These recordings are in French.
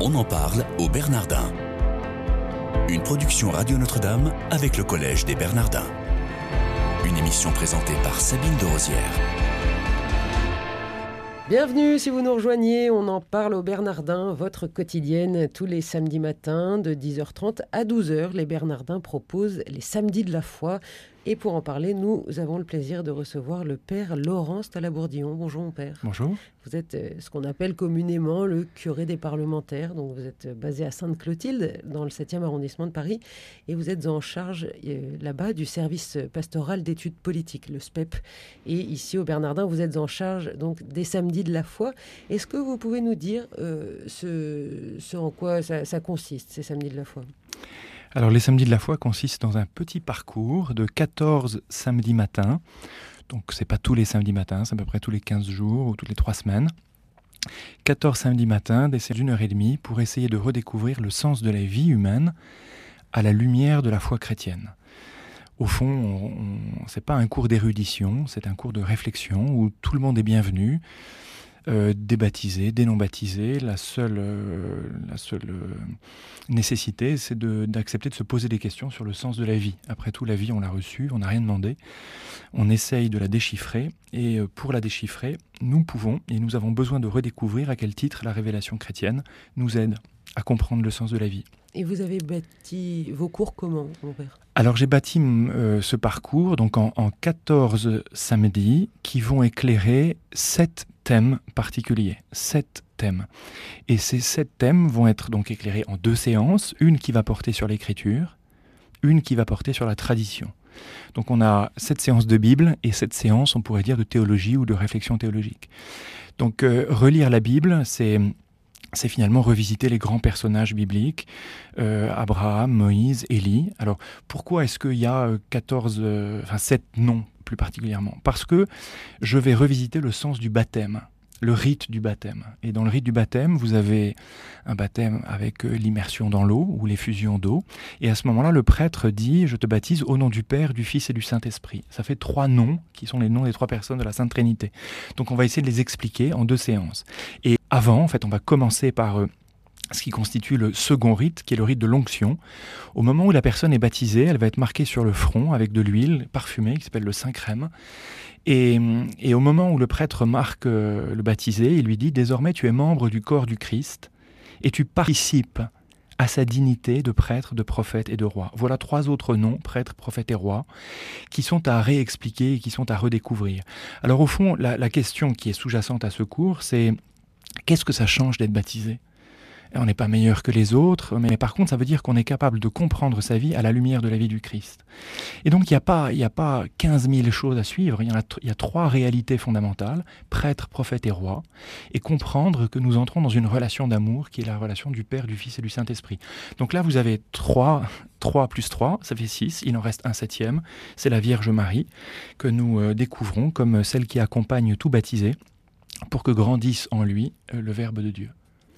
On en parle au Bernardin. Une production Radio Notre-Dame avec le Collège des Bernardins. Une émission présentée par Sabine de Rosière. Bienvenue si vous nous rejoignez, on en parle au Bernardin, votre quotidienne tous les samedis matins de 10h30 à 12h. Les Bernardins proposent les samedis de la foi, et pour en parler, nous avons le plaisir de recevoir le père Laurence Talabourdillon. Bonjour mon père. Bonjour. Vous êtes euh, ce qu'on appelle communément le curé des parlementaires. Donc vous êtes basé à Sainte-Clotilde, dans le 7e arrondissement de Paris. Et vous êtes en charge euh, là-bas du service pastoral d'études politiques, le SPEP. Et ici au Bernardin, vous êtes en charge donc des samedis de la foi. Est-ce que vous pouvez nous dire euh, ce, en quoi ça consiste, ces samedis de la foi? Alors les samedis de la foi consistent dans un petit parcours de 14 samedis matins. Donc c'est pas tous les samedis matins, c'est à peu près tous les 15 jours ou toutes les 3 semaines. 14 samedis matins, d'essayer d'une heure et demie pour essayer de redécouvrir le sens de la vie humaine à la lumière de la foi chrétienne. Au fond, ce n'est pas un cours d'érudition, c'est un cours de réflexion où tout le monde est bienvenu. Euh, des. La seule, euh, euh, nécessité, c'est d'accepter de, se poser des questions sur le sens de la vie. Après tout, la vie, on l'a reçue, on n'a rien demandé. On essaye de la déchiffrer. Et pour la déchiffrer, nous pouvons et nous avons besoin de redécouvrir à quel titre la révélation chrétienne nous aide à comprendre le sens de la vie. Et vous avez bâti vos cours comment, mon père? Alors j'ai bâti ce parcours donc en, en 14 samedis qui vont éclairer sept thèmes particuliers, sept thèmes. Et ces sept thèmes vont être donc éclairés en deux séances, une qui va porter sur l'écriture, une qui va porter sur la tradition. Donc on a sept séances de Bible et sept séances, on pourrait dire, de théologie ou de réflexion théologique. Donc euh, relire la Bible, c'est c'est finalement revisiter les grands personnages bibliques, euh, Abraham, Moïse, Élie. Alors pourquoi est-ce qu'il y a 14, euh, enfin 7 noms plus particulièrement, parce que je vais revisiter le sens du baptême, le rite du baptême. Et dans le rite du baptême, vous avez un baptême avec euh, l'immersion dans l'eau ou l'effusion d'eau. Et à ce moment-là, le prêtre dit Je te baptise au nom du Père, du Fils et du Saint-Esprit. Ça fait trois noms qui sont les noms des trois personnes de la Sainte Trinité. Donc on va essayer de les expliquer en deux séances. Et avant, en fait, on va commencer par euh, ce qui constitue le second rite, qui est le rite de l'onction. Au moment où la personne est baptisée, elle va être marquée sur le front avec de l'huile parfumée qui s'appelle le saint crème. Et, au moment où le prêtre marque euh, le baptisé, il lui dit Désormais tu es membre du corps du Christ et tu participes à sa dignité de prêtre, de prophète et de roi. Voilà trois autres noms, prêtre, prophète et roi, qui sont à réexpliquer et qui sont à redécouvrir. Alors au fond, la question qui est sous-jacente à ce cours, c'est qu'est-ce que ça change d'être baptisé? On n'est pas meilleur que les autres, mais par contre, ça veut dire qu'on est capable de comprendre sa vie à la lumière de la vie du Christ. Et donc, il n'y a, pas, a pas 15 000 choses à suivre, il y, a, trois réalités fondamentales, prêtre, prophète et roi, et comprendre que nous entrons dans une relation d'amour qui est la relation du Père, du Fils et du Saint-Esprit. Donc là, vous avez 3, 3 plus 3, ça fait 6, il en reste un septième, c'est la Vierge Marie, que nous euh, découvrons comme celle qui accompagne tout baptisé pour que grandisse en lui euh, le Verbe de Dieu.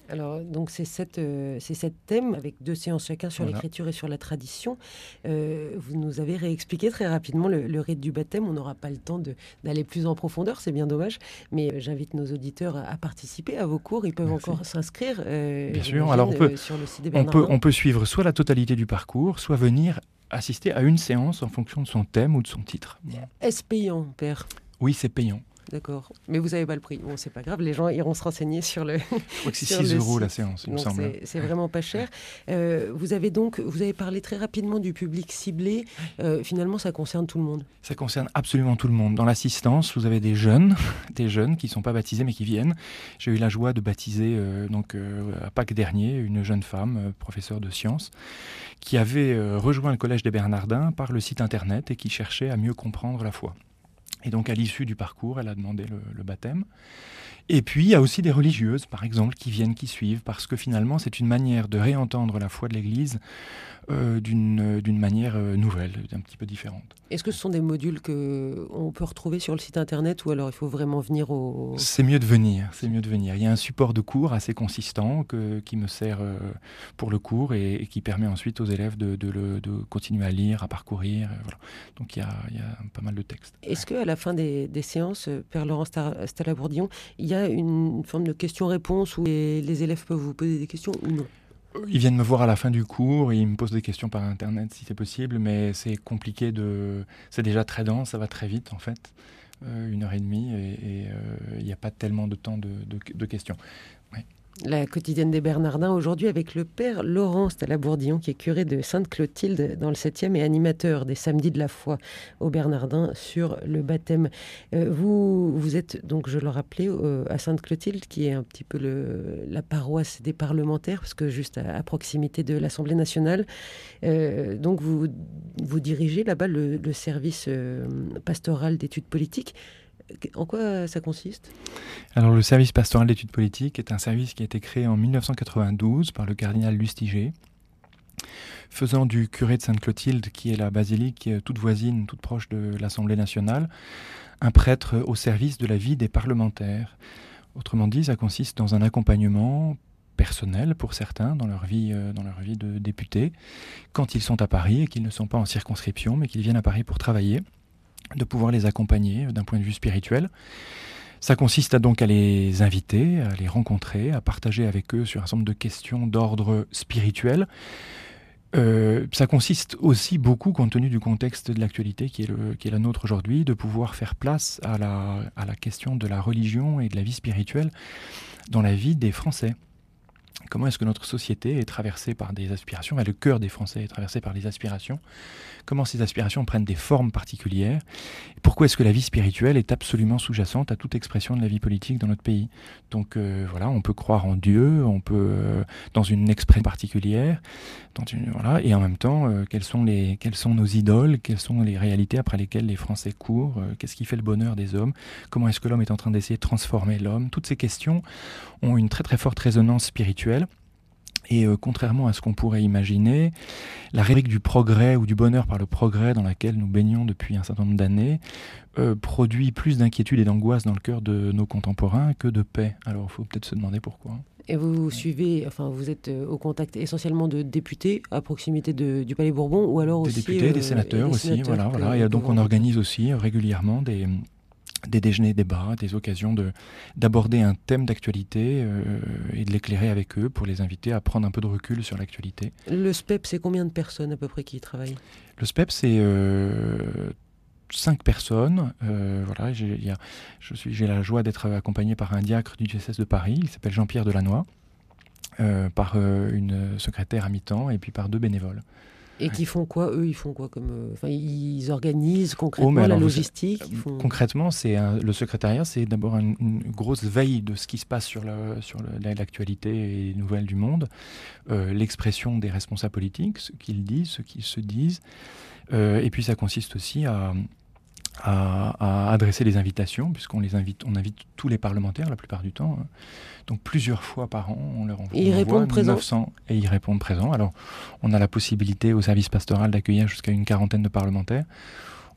Alors, donc, c'est sept, euh, thèmes avec deux séances chacun sur l'écriture et sur la tradition. Euh, vous nous avez réexpliqué très rapidement le, rite du baptême. On n'aura pas le temps d'aller plus en profondeur, c'est bien dommage. Mais euh, j'invite nos auditeurs à, participer à vos cours. Ils peuvent encore s'inscrire. bien sûr. Alors, on peut, sur le site des on peut, on peut suivre soit la totalité du parcours, soit venir assister à une séance en fonction de son thème ou de son titre. Est-ce payant, Père? Oui, c'est payant. D'accord. Mais vous n'avez pas le prix. Bon, c'est pas grave, les gens iront se renseigner sur le. Je crois que c'est 6 euros la séance, il me semble. C'est vraiment pas cher. Euh, vous avez donc, vous avez parlé très rapidement du public ciblé. Euh, finalement, ça concerne tout le monde. Ça concerne absolument tout le monde. Dans l'assistance, vous avez des jeunes, des jeunes qui ne sont pas baptisés mais qui viennent. J'ai eu la joie de baptiser euh, donc à Pâques dernier une jeune femme, professeure de sciences, qui avait rejoint le collège des Bernardins par le site internet et qui cherchait à mieux comprendre la foi. Et donc à l'issue du parcours, elle a demandé le, baptême. Et puis il y a aussi des religieuses, par exemple, qui viennent, qui suivent, parce que finalement c'est une manière de réentendre la foi de l'Église d'une manière nouvelle, un petit peu différente. Est-ce que ce sont des modules que on peut retrouver sur le site internet ou alors il faut vraiment venir au... C'est mieux de venir, c'est mieux de venir. Il y a un support de cours assez consistant que, qui me sert pour le cours et, qui permet ensuite aux élèves de, de, de continuer à lire, à parcourir. Voilà. Donc il y, a, il y, a, pas mal de textes. Est-ce qu'à la fin des, des séances, Père Laurent Stalabourdillon, il y a une forme de question-réponse où les, les élèves peuvent vous poser des questions ou non? Ils viennent me voir à la fin du cours, ils me posent des questions par internet si c'est possible, mais c'est compliqué de. C'est déjà très dense, ça va très vite en fait, euh, une heure et demie, et il n'y a pas tellement de temps de questions la quotidienne des Bernardins aujourd'hui avec le père Laurent Stalabourdillon qui est curé de Sainte-Clotilde dans le 7e et animateur des samedis de la foi aux Bernardins sur le baptême. Euh, vous, vous êtes donc, je le rappelais, euh, à Sainte-Clotilde qui est un petit peu la paroisse des parlementaires parce que juste à, proximité de l'Assemblée nationale. Euh, donc vous, vous dirigez là-bas le, service pastoral d'études politiques. En quoi ça consiste? Alors le service pastoral d'études politiques est un service qui a été créé en 1992 par le cardinal Lustiger, faisant du curé de Sainte-Clotilde, qui est la basilique toute voisine, toute proche de l'Assemblée nationale, un prêtre au service de la vie des parlementaires. Autrement dit, ça consiste dans un accompagnement personnel pour certains dans leur vie, euh, dans leur vie de député, quand ils sont à Paris et qu'ils ne sont pas en circonscription, mais qu'ils viennent à Paris pour travailler de pouvoir les accompagner d'un point de vue spirituel. Ça consiste à donc à les inviter, à les rencontrer, à partager avec eux sur un certain nombre de questions d'ordre spirituel. Euh, ça consiste aussi beaucoup, compte tenu du contexte de l'actualité qui, qui est la nôtre aujourd'hui, de pouvoir faire place à la, à la question de la religion et de la vie spirituelle dans la vie des Français. Comment est-ce que notre société est traversée par des aspirations, le cœur des Français est traversé par des aspirations, comment ces aspirations prennent des formes particulières, pourquoi est-ce que la vie spirituelle est absolument sous-jacente à toute expression de la vie politique dans notre pays? Donc euh, voilà, on peut croire en Dieu, on peut euh, dans une expression particulière, dans une, voilà, et en même temps, euh, quelles sont nos idoles, quelles sont les réalités après lesquelles les Français courent, qu'est-ce qui fait le bonheur des hommes, comment est-ce que l'homme est en train d'essayer de transformer l'homme? Toutes ces questions ont une très très forte résonance spirituelle. Et euh, contrairement à ce qu'on pourrait imaginer, la rhétorique du progrès ou du bonheur par le progrès dans laquelle nous baignons depuis un certain nombre d'années euh, produit plus d'inquiétude et d'angoisse dans le cœur de nos contemporains que de paix. Alors il faut peut-être se demander pourquoi. Et vous suivez, enfin vous êtes euh, au contact essentiellement de députés à proximité du Palais Bourbon ou alors des aussi... Députés, des sénateurs aussi, voilà. voilà. Et donc on organise aussi régulièrement des des déjeuners, débats, des occasions de, d'aborder un thème d'actualité euh, et de l'éclairer avec eux pour les inviter à prendre un peu de recul sur l'actualité. Le SPEP, c'est combien de personnes à peu près qui y travaillent? Le SPEP, c'est euh, cinq personnes. Euh, voilà, j'ai, je suis, j'ai la joie d'être accompagné par un diacre du diocèse de Paris, il s'appelle Jean-Pierre Delannoy, par une secrétaire à mi-temps et puis par deux bénévoles. Et qui font quoi Eux, ils font quoi comme euh, Enfin, ils organisent concrètement oh, la logistique. Concrètement, c'est le secrétariat, c'est d'abord une, grosse veille de ce qui se passe sur sur l'actualité et les nouvelles du monde, euh, l'expression des responsables politiques, ce qu'ils disent, ce qu'ils se disent, euh, et puis ça consiste aussi à à, adresser des invitations, puisqu'on les invite, on invite tous les parlementaires la plupart du temps. Hein. Donc plusieurs fois par an, on leur envoie, ils répondent 900 et ils répondent présents. Alors on a la possibilité au service pastoral d'accueillir jusqu'à une quarantaine de parlementaires.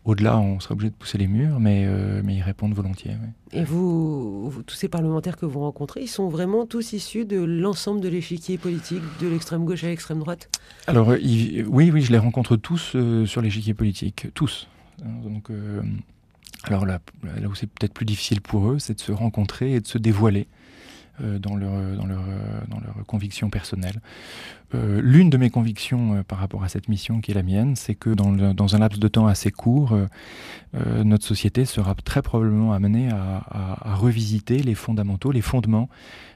Au-delà, on serait obligé de pousser les murs, mais, euh, mais ils répondent volontiers. Et vous, tous ces parlementaires que vous rencontrez, ils sont vraiment tous issus de l'ensemble de l'échiquier politique, de l'extrême gauche à l'extrême droite? Alors oui, oui, je les rencontre tous euh, sur l'échiquier politique, tous. Donc, euh, alors là, là où c'est peut-être plus difficile pour eux, c'est de se rencontrer et de se dévoiler euh, dans, leur, dans, leur, dans leur conviction personnelle. Euh, l'une de mes convictions par rapport à cette mission qui est la mienne, c'est que dans, dans, un laps de temps assez court, notre société sera très probablement amenée à, à, revisiter les fondamentaux, les fondements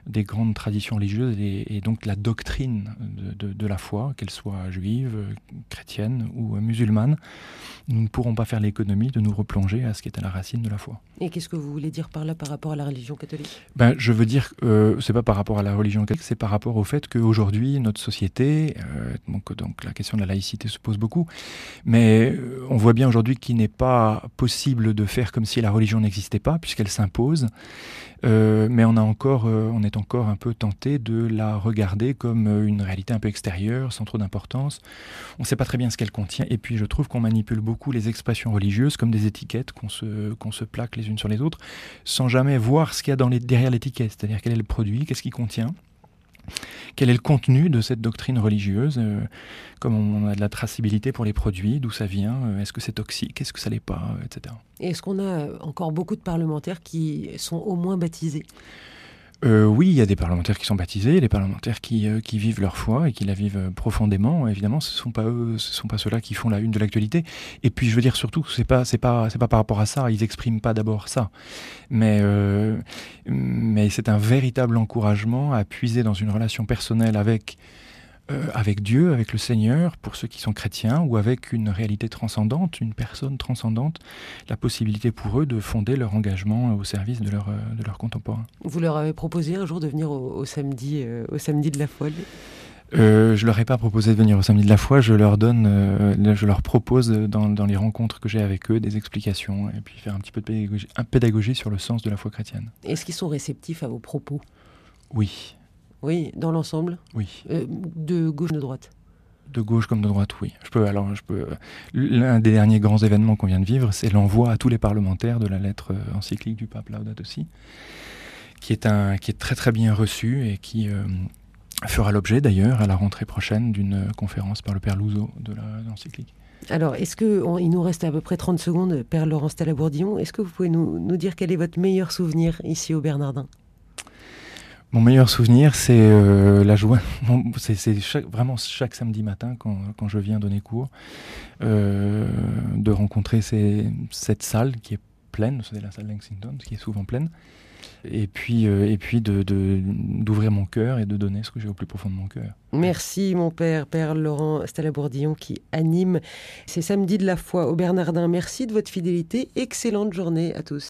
des grandes traditions religieuses et, donc la doctrine de, de, la foi, qu'elle soit juive, chrétienne ou musulmane. Nous ne pourrons pas faire l'économie de nous replonger à ce qui est à la racine de la foi. Et qu'est-ce que vous voulez dire par là par rapport à la religion catholique? Ben, Je veux dire, euh, c'est pas par rapport à la religion catholique, c'est par rapport au fait qu'aujourd'hui, notre société société. donc, la question de la laïcité se pose beaucoup. Mais on voit bien aujourd'hui qu'il n'est pas possible de faire comme si la religion n'existait pas, puisqu'elle s'impose. Euh, mais on, a encore, euh, on est encore un peu tenté de la regarder comme euh, une réalité un peu extérieure, sans trop d'importance. On ne sait pas très bien ce qu'elle contient. Et puis je trouve qu'on manipule beaucoup les expressions religieuses comme des étiquettes qu'on se, plaque les unes sur les autres, sans jamais voir ce qu'il y a derrière l'étiquette, c'est-à-dire quel est le produit, qu'est-ce qu'il contient. Quel est le contenu de cette doctrine religieuse euh, Comme on a de la traçabilité pour les produits, d'où ça vient euh, Est-ce que c'est toxique Est-ce que ça l'est pas Etc. Est-ce qu'on a encore beaucoup de parlementaires qui sont au moins baptisés? Euh, oui, il y a des parlementaires qui sont baptisés, des parlementaires qui, euh, qui vivent leur foi et qui la vivent euh, profondément. Évidemment, ce sont sont pas ceux-là qui font la une de l'actualité. Et puis, je veux dire surtout, c'est pas, c'est pas, par rapport à ça. Ils expriment pas d'abord ça, mais mais c'est un véritable encouragement à puiser dans une relation personnelle avec euh, avec Dieu, avec le Seigneur, pour ceux qui sont chrétiens, ou avec une réalité transcendante, une personne transcendante, la possibilité pour eux de fonder leur engagement au service de leurs de leur contemporains. Vous leur avez proposé un jour de venir au, samedi, euh, au samedi de la foi euh, je leur ai pas proposé de venir au samedi de la foi, je leur donne, euh, je leur propose dans, dans les rencontres que j'ai avec eux des explications et puis faire un petit peu de pédagogie, un pédagogie sur le sens de la foi chrétienne. Est-ce qu'ils sont réceptifs à vos propos? Oui, oui, dans l'ensemble Oui. Euh, de gauche de droite de gauche comme de droite, oui. Je peux, alors, je peux. L'un des derniers grands événements qu'on vient de vivre, c'est l'envoi à tous les parlementaires de la lettre euh, encyclique du pape Laudato Si, qui est un, qui est très très bien reçu et qui euh, fera l'objet d'ailleurs à la rentrée prochaine d'une conférence par le père Louzeau de l'encyclique. Alors, est-ce que il nous reste à peu près 30 secondes, Père Laurence Talabourdillon, est-ce que vous pouvez nous, nous dire quel est votre meilleur souvenir ici au Bernardin? Mon meilleur souvenir, c'est euh, la joie. C'est vraiment chaque samedi matin quand, quand, je viens donner cours, euh, de rencontrer cette salle qui est pleine, c'est la salle Lexington, qui est souvent pleine, et puis, euh, et puis de, d'ouvrir mon cœur et de donner ce que j'ai au plus profond de mon cœur. Merci mon père, Père Laurent Stalabourdillon qui anime ces samedis de la foi au Bernardin. Merci de votre fidélité. Excellente journée à tous.